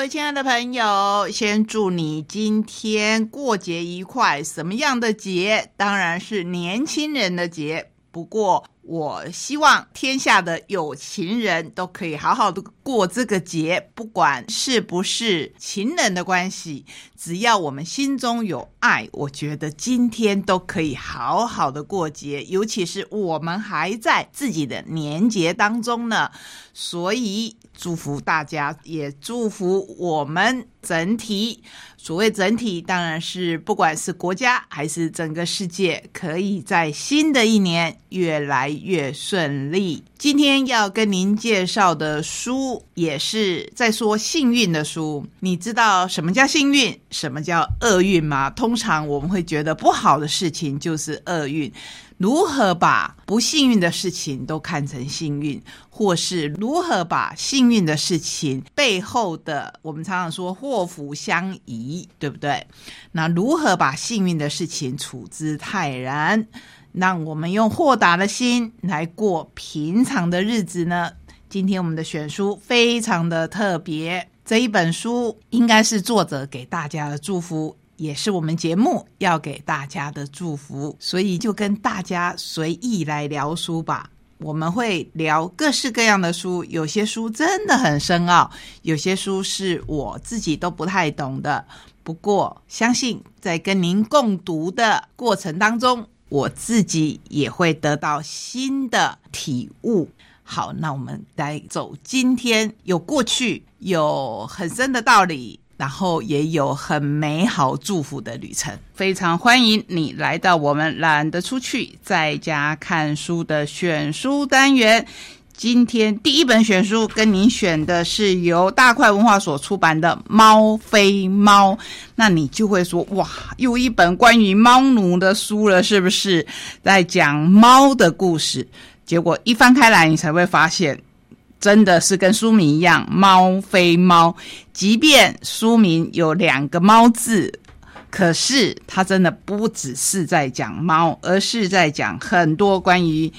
各位亲爱的朋友，先祝你今天过节愉快。什么样的节？当然是年轻人的节。不过，我希望天下的有情人都可以好好的过这个节，不管是不是情人的关系，只要我们心中有爱，我觉得今天都可以好好的过节。尤其是我们还在自己的年节当中呢，所以祝福大家，也祝福我们整体。所谓整体，当然是不管是国家还是整个世界，可以在新的一年越来越顺利。今天要跟您介绍的书，也是在说幸运的书。你知道什么叫幸运，什么叫厄运吗？通常我们会觉得不好的事情就是厄运。如何把不幸运的事情都看成幸运，或是如何把幸运的事情背后的，我们常常说祸福相依，对不对？那如何把幸运的事情处之泰然，让我们用豁达的心来过平常的日子呢？今天我们的选书非常的特别，这一本书应该是作者给大家的祝福。也是我们节目要给大家的祝福，所以就跟大家随意来聊书吧。我们会聊各式各样的书，有些书真的很深奥，有些书是我自己都不太懂的。不过，相信在跟您共读的过程当中，我自己也会得到新的体悟。好，那我们来走今天有过去有很深的道理。然后也有很美好祝福的旅程，非常欢迎你来到我们懒得出去在家看书的选书单元。今天第一本选书跟您选的是由大块文化所出版的《猫非猫》，那你就会说哇，又一本关于猫奴的书了，是不是在讲猫的故事？结果一翻开来，你才会发现。真的是跟书名一样，猫非猫。即便书名有两个“猫”字，可是它真的不只是在讲猫，而是在讲很多关于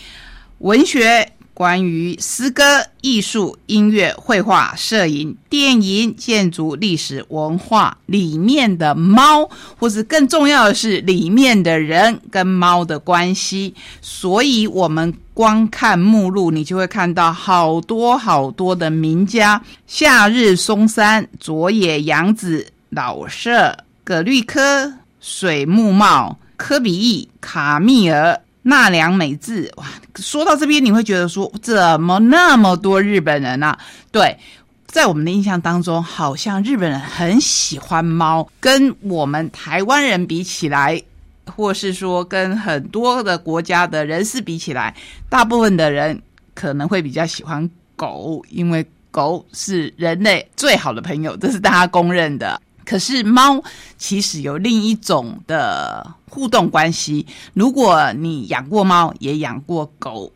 文学。关于诗歌、艺术、音乐、绘画、摄影、电影、建筑、历史文化里面的猫，或是更重要的是里面的人跟猫的关系。所以，我们光看目录，你就会看到好多好多的名家：夏日松山、佐野洋子、老舍、葛律科、水木茂、科比意、卡密尔。纳良美智，哇！说到这边，你会觉得说，怎么那么多日本人呢？对，在我们的印象当中，好像日本人很喜欢猫，跟我们台湾人比起来，或是说跟很多的国家的人士比起来，大部分的人可能会比较喜欢狗，因为狗是人类最好的朋友，这是大家公认的。可是猫其实有另一种的互动关系。如果你养过猫，也养过狗，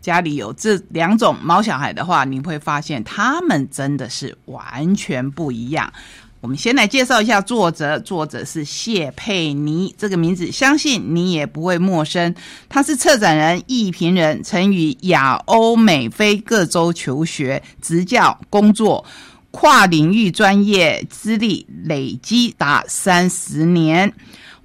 家里有这两种猫小孩的话，你会发现它们真的是完全不一样。我们先来介绍一下作者，作者是谢佩妮，这个名字相信你也不会陌生。他是策展人、艺评人，曾于亚欧美非各州求学、执教工作。跨领域专业资历累积达三十年，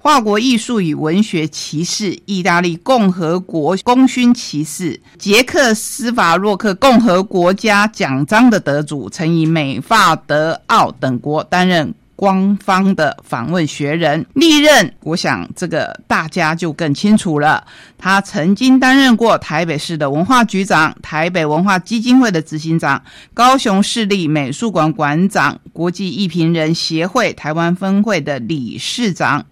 法国艺术与文学骑士、意大利共和国功勋骑士、捷克斯法洛克共和国家奖章的得主，曾以美、法、德、奥等国担任。官方的访问学人历任，我想这个大家就更清楚了。他曾经担任过台北市的文化局长、台北文化基金会的执行长、高雄市立美术馆馆长、国际艺评人协会台湾分会的理事长、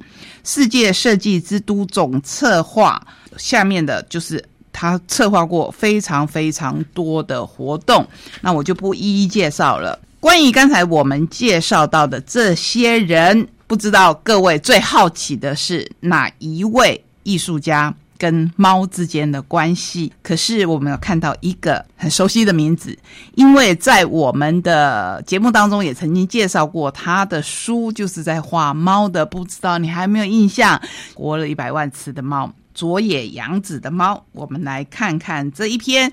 世界设计之都总策划。下面的就是他策划过非常非常多的活动，那我就不一一介绍了。关于刚才我们介绍到的这些人，不知道各位最好奇的是哪一位艺术家跟猫之间的关系？可是我们有看到一个很熟悉的名字，因为在我们的节目当中也曾经介绍过他的书，就是在画猫的。不知道你还没有印象？活了一百万次的猫，佐野洋子的猫。我们来看看这一篇。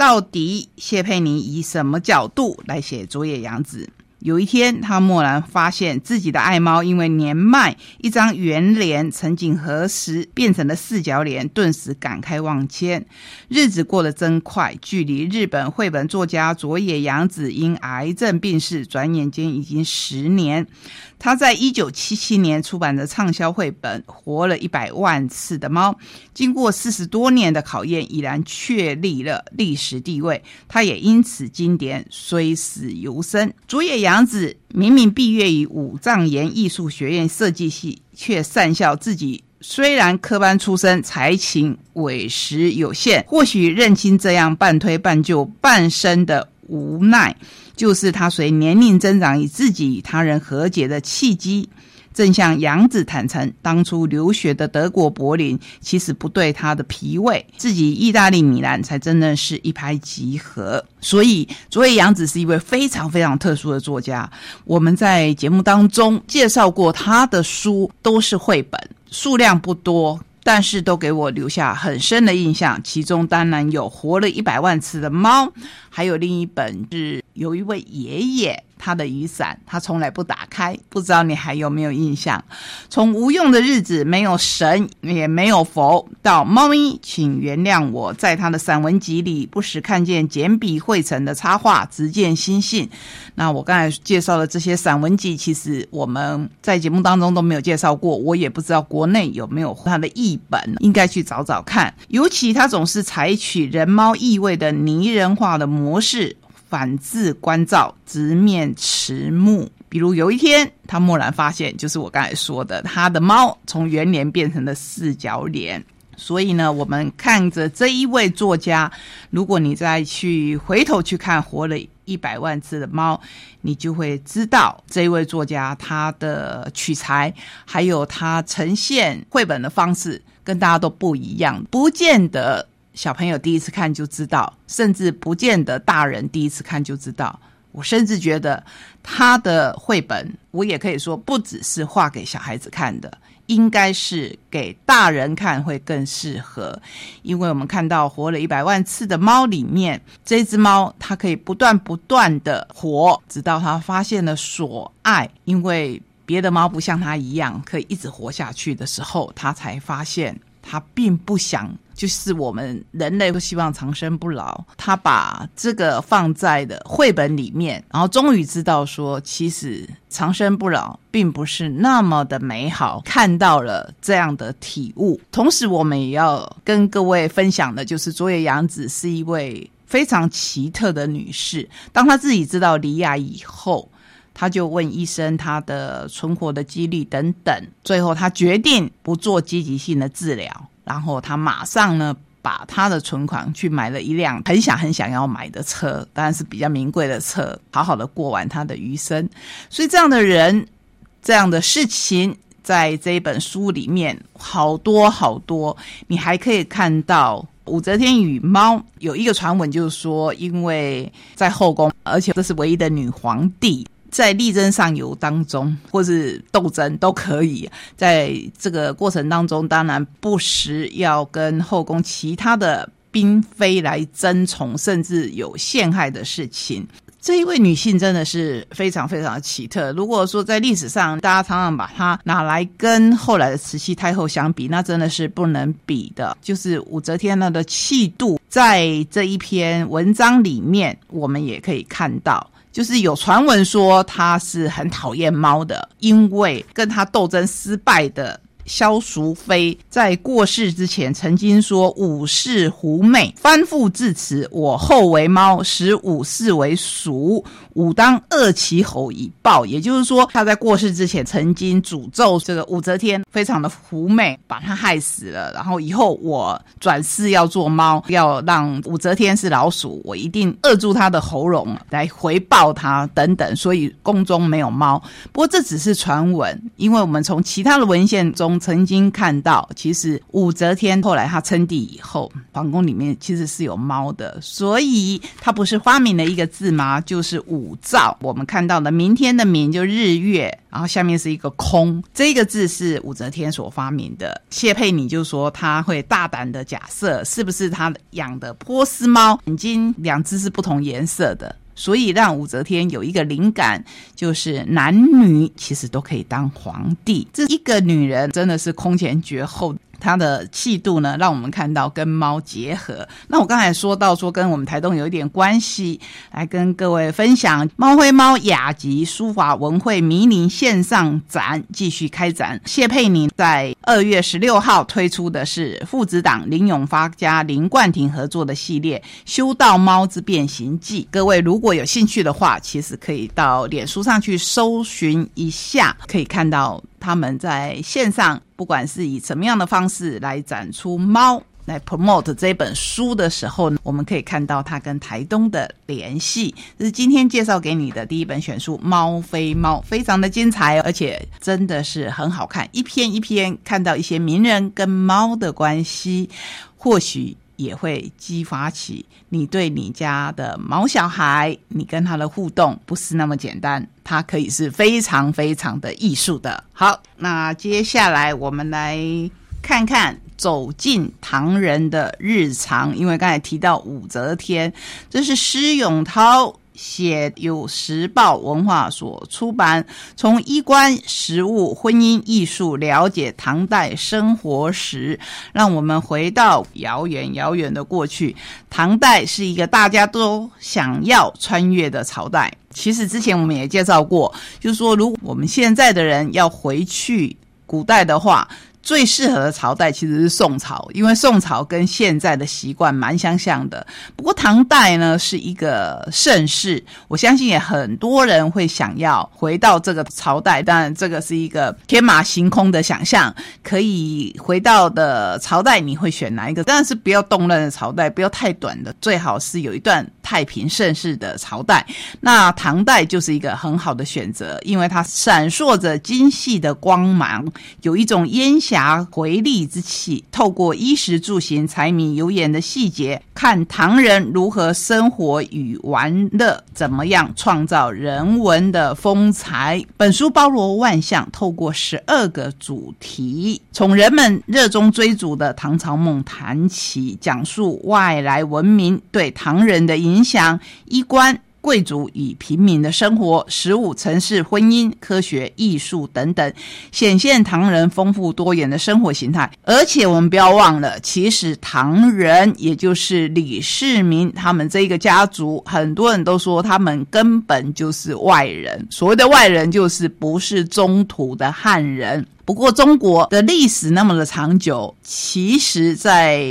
到底谢佩妮以什么角度来写佐野洋子？有一天，他蓦然发现自己的爱猫因为年迈，一张圆脸曾经何时变成了四角脸，顿时感慨万千。日子过得真快，距离日本绘本作家佐野洋子因癌症病逝，转眼间已经十年。他在一九七七年出版的畅销绘本《活了一百万次的猫》，经过四十多年的考验，已然确立了历史地位。他也因此经典虽死犹生。佐野洋杨子明明毕业于五丈岩艺术学院设计系，却善笑自己虽然科班出身，才情委实有限。或许认清这样半推半就、半生的无奈。就是他随年龄增长与自己与他人和解的契机，正像杨子坦诚，当初留学的德国柏林其实不对他的脾胃，自己意大利米兰才真的是一拍即合。所以，佐野洋子是一位非常非常特殊的作家。我们在节目当中介绍过他的书，都是绘本，数量不多。但是都给我留下很深的印象，其中当然有活了一百万次的猫，还有另一本是有一位爷爷。他的雨伞，他从来不打开，不知道你还有没有印象？从无用的日子，没有神也没有佛，到猫咪，请原谅我在他的散文集里不时看见简笔绘成的插画，直见心性。那我刚才介绍的这些散文集，其实我们在节目当中都没有介绍过，我也不知道国内有没有他的译本，应该去找找看。尤其他总是采取人猫意味的拟人化的模式。反自关照，直面迟暮。比如有一天，他蓦然发现，就是我刚才说的，他的猫从圆脸变成了四角脸。所以呢，我们看着这一位作家，如果你再去回头去看活了一百万次的猫，你就会知道这一位作家他的取材，还有他呈现绘本的方式，跟大家都不一样，不见得。小朋友第一次看就知道，甚至不见得大人第一次看就知道。我甚至觉得他的绘本，我也可以说不只是画给小孩子看的，应该是给大人看会更适合。因为我们看到活了一百万次的猫里面，这只猫它可以不断不断的活，直到它发现了所爱。因为别的猫不像它一样可以一直活下去的时候，它才发现他并不想。就是我们人类都希望长生不老，他把这个放在的绘本里面，然后终于知道说，其实长生不老并不是那么的美好，看到了这样的体悟。同时，我们也要跟各位分享的，就是佐野洋子是一位非常奇特的女士。当她自己知道离亚以后，他就问医生他的存活的几率等等，最后他决定不做积极性的治疗。然后他马上呢，把他的存款去买了一辆很想很想要买的车，当然是比较名贵的车，好好的过完他的余生。所以这样的人，这样的事情，在这一本书里面好多好多。你还可以看到武则天与猫有一个传闻，就是说，因为在后宫，而且这是唯一的女皇帝。在力争上游当中，或是斗争都可以。在这个过程当中，当然不时要跟后宫其他的嫔妃来争宠，甚至有陷害的事情。这一位女性真的是非常非常的奇特。如果说在历史上，大家常常把她拿来跟后来的慈禧太后相比，那真的是不能比的。就是武则天她的气度，在这一篇文章里面，我们也可以看到。就是有传闻说他是很讨厌猫的，因为跟他斗争失败的。萧淑妃在过世之前曾经说：“武氏狐媚，翻覆至此，我后为猫，使武氏为鼠，武当恶其吼以报。”也就是说，他在过世之前曾经诅咒这个武则天非常的狐媚，把他害死了。然后以后我转世要做猫，要让武则天是老鼠，我一定扼住他的喉咙来回报他等等。所以宫中没有猫。不过这只是传闻，因为我们从其他的文献中。曾经看到，其实武则天后来她称帝以后，皇宫里面其实是有猫的，所以她不是发明了一个字吗？就是武曌。我们看到的明天的明就日月，然后下面是一个空，这个字是武则天所发明的。谢佩妮就说他会大胆的假设，是不是他养的波斯猫眼睛两只是不同颜色的？所以让武则天有一个灵感，就是男女其实都可以当皇帝。这一个女人真的是空前绝后。它的气度呢，让我们看到跟猫结合。那我刚才说到说跟我们台东有一点关系，来跟各位分享猫灰猫雅集书法文汇迷你线上展继续开展。谢佩宁在二月十六号推出的是父子档林永发加林冠廷合作的系列《修道猫之变形记》。各位如果有兴趣的话，其实可以到脸书上去搜寻一下，可以看到。他们在线上，不管是以什么样的方式来展出猫，来 promote 这本书的时候呢，我们可以看到它跟台东的联系。这是今天介绍给你的第一本选书《猫非猫》，非常的精彩，而且真的是很好看，一篇一篇看到一些名人跟猫的关系，或许。也会激发起你对你家的毛小孩，你跟他的互动不是那么简单，它可以是非常非常的艺术的。好，那接下来我们来看看走进唐人的日常，因为刚才提到武则天，这是施永涛。写由时报文化所出版，从衣冠、食物、婚姻、艺术了解唐代生活史，让我们回到遥远遥远的过去。唐代是一个大家都想要穿越的朝代。其实之前我们也介绍过，就是说，如果我们现在的人要回去古代的话。最适合的朝代其实是宋朝，因为宋朝跟现在的习惯蛮相像的。不过唐代呢是一个盛世，我相信也很多人会想要回到这个朝代。当然，这个是一个天马行空的想象。可以回到的朝代，你会选哪一个？当然是不要动乱的朝代，不要太短的，最好是有一段太平盛世的朝代。那唐代就是一个很好的选择，因为它闪烁着精细的光芒，有一种烟。霞回力之气，透过衣食住行、柴米油盐的细节，看唐人如何生活与玩乐，怎么样创造人文的风采。本书包罗万象，透过十二个主题，从人们热衷追逐的唐朝梦谈起，讲述外来文明对唐人的影响，衣冠。贵族与平民的生活、食物、城市、婚姻、科学、艺术等等，显现唐人丰富多元的生活形态。而且我们不要忘了，其实唐人也就是李世民他们这个家族，很多人都说他们根本就是外人。所谓的外人，就是不是中土的汉人。不过，中国的历史那么的长久，其实，在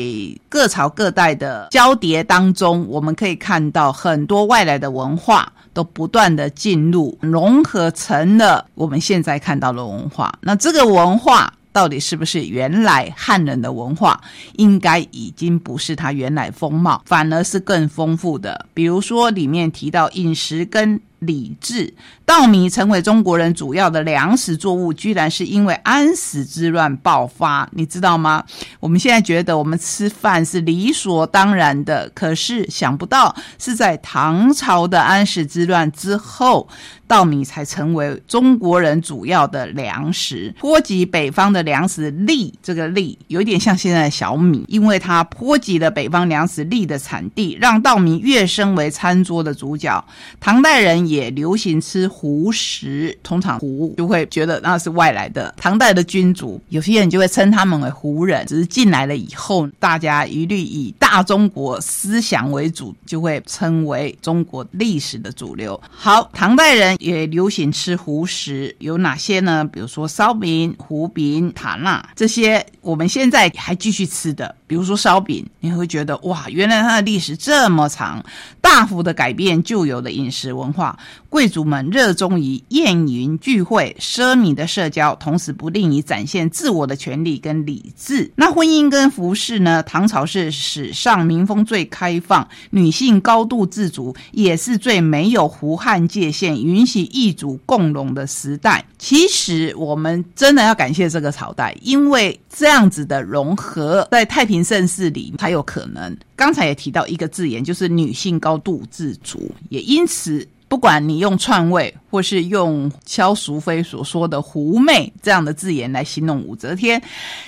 各朝各代的交叠当中，我们可以看到很多外来的文化都不断的进入，融合成了我们现在看到的文化。那这个文化到底是不是原来汉人的文化？应该已经不是它原来风貌，反而是更丰富的。比如说，里面提到饮食跟。李治，稻米成为中国人主要的粮食作物，居然是因为安史之乱爆发，你知道吗？我们现在觉得我们吃饭是理所当然的，可是想不到是在唐朝的安史之乱之后。稻米才成为中国人主要的粮食，波及北方的粮食粒，这个粒有点像现在的小米，因为它波及了北方粮食粒的产地，让稻米跃升为餐桌的主角。唐代人也流行吃胡食，通常胡就会觉得那是外来的。唐代的君主，有些人就会称他们为胡人，只是进来了以后，大家一律以大中国思想为主，就会称为中国历史的主流。好，唐代人。也流行吃胡食，有哪些呢？比如说烧饼、胡饼、塔纳这些，我们现在还继续吃的。比如说烧饼，你会觉得哇，原来它的历史这么长，大幅的改变旧有的饮食文化。贵族们热衷于宴饮聚会、奢靡的社交，同时不吝于展现自我的权利跟理智。那婚姻跟服饰呢？唐朝是史上民风最开放，女性高度自主，也是最没有胡汉界限、允许异族共荣的时代。其实我们真的要感谢这个朝代，因为这样子的融合，在太平盛世里才有可能。刚才也提到一个字眼，就是女性高度自主，也因此。不管你用篡位，或是用萧淑妃所说的“狐媚”这样的字眼来形容武则天，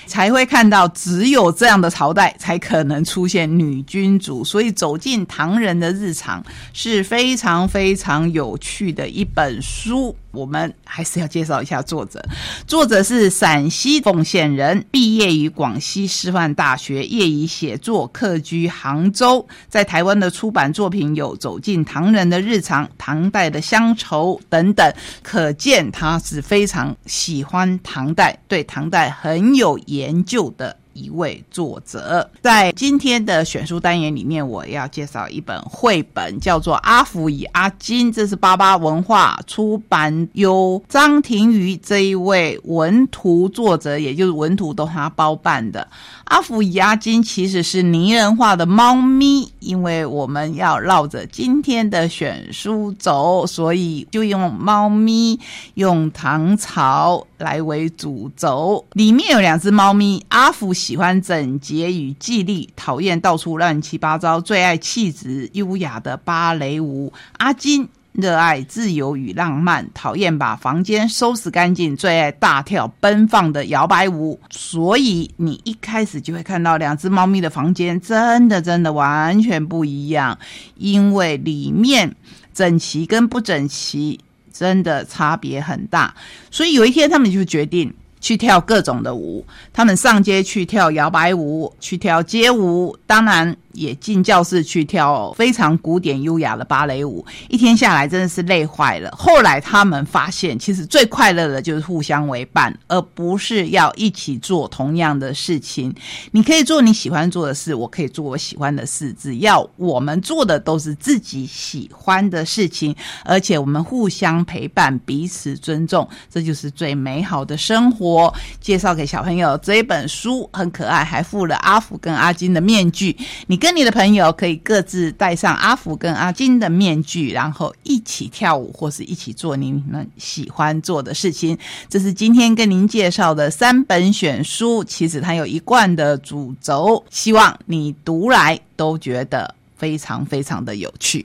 才会看到只有这样的朝代才可能出现女君主。所以走进唐人的日常是非常非常有趣的一本书。我们还是要介绍一下作者，作者是陕西奉县人，毕业于广西师范大学，业余写作，客居杭州。在台湾的出版作品有《走进唐人的日常》《唐唐代的乡愁》等等，可见他是非常喜欢唐代，对唐代很有研究的。一位作者，在今天的选书单元里面，我要介绍一本绘本，叫做《阿福与阿金》，这是巴巴文化出版，由张庭瑜这一位文图作者，也就是文图都他包办的。阿福与阿金其实是拟人化的猫咪，因为我们要绕着今天的选书走，所以就用猫咪，用唐朝来为主轴。里面有两只猫咪，阿福。喜欢整洁与纪律，讨厌到处乱七八糟，最爱气质优雅的芭蕾舞。阿金热爱自由与浪漫，讨厌把房间收拾干净，最爱大跳奔放的摇摆舞。所以你一开始就会看到两只猫咪的房间，真的真的完全不一样，因为里面整齐跟不整齐真的差别很大。所以有一天，他们就决定。去跳各种的舞，他们上街去跳摇摆舞，去跳街舞，当然。也进教室去跳非常古典优雅的芭蕾舞，一天下来真的是累坏了。后来他们发现，其实最快乐的就是互相为伴，而不是要一起做同样的事情。你可以做你喜欢做的事，我可以做我喜欢的事，只要我们做的都是自己喜欢的事情，而且我们互相陪伴，彼此尊重，这就是最美好的生活。介绍给小朋友这一本书很可爱，还附了阿福跟阿金的面具，你。跟你的朋友可以各自戴上阿福跟阿金的面具，然后一起跳舞，或是一起做你们喜欢做的事情。这是今天跟您介绍的三本选书，其实它有一贯的主轴，希望你读来都觉得非常非常的有趣。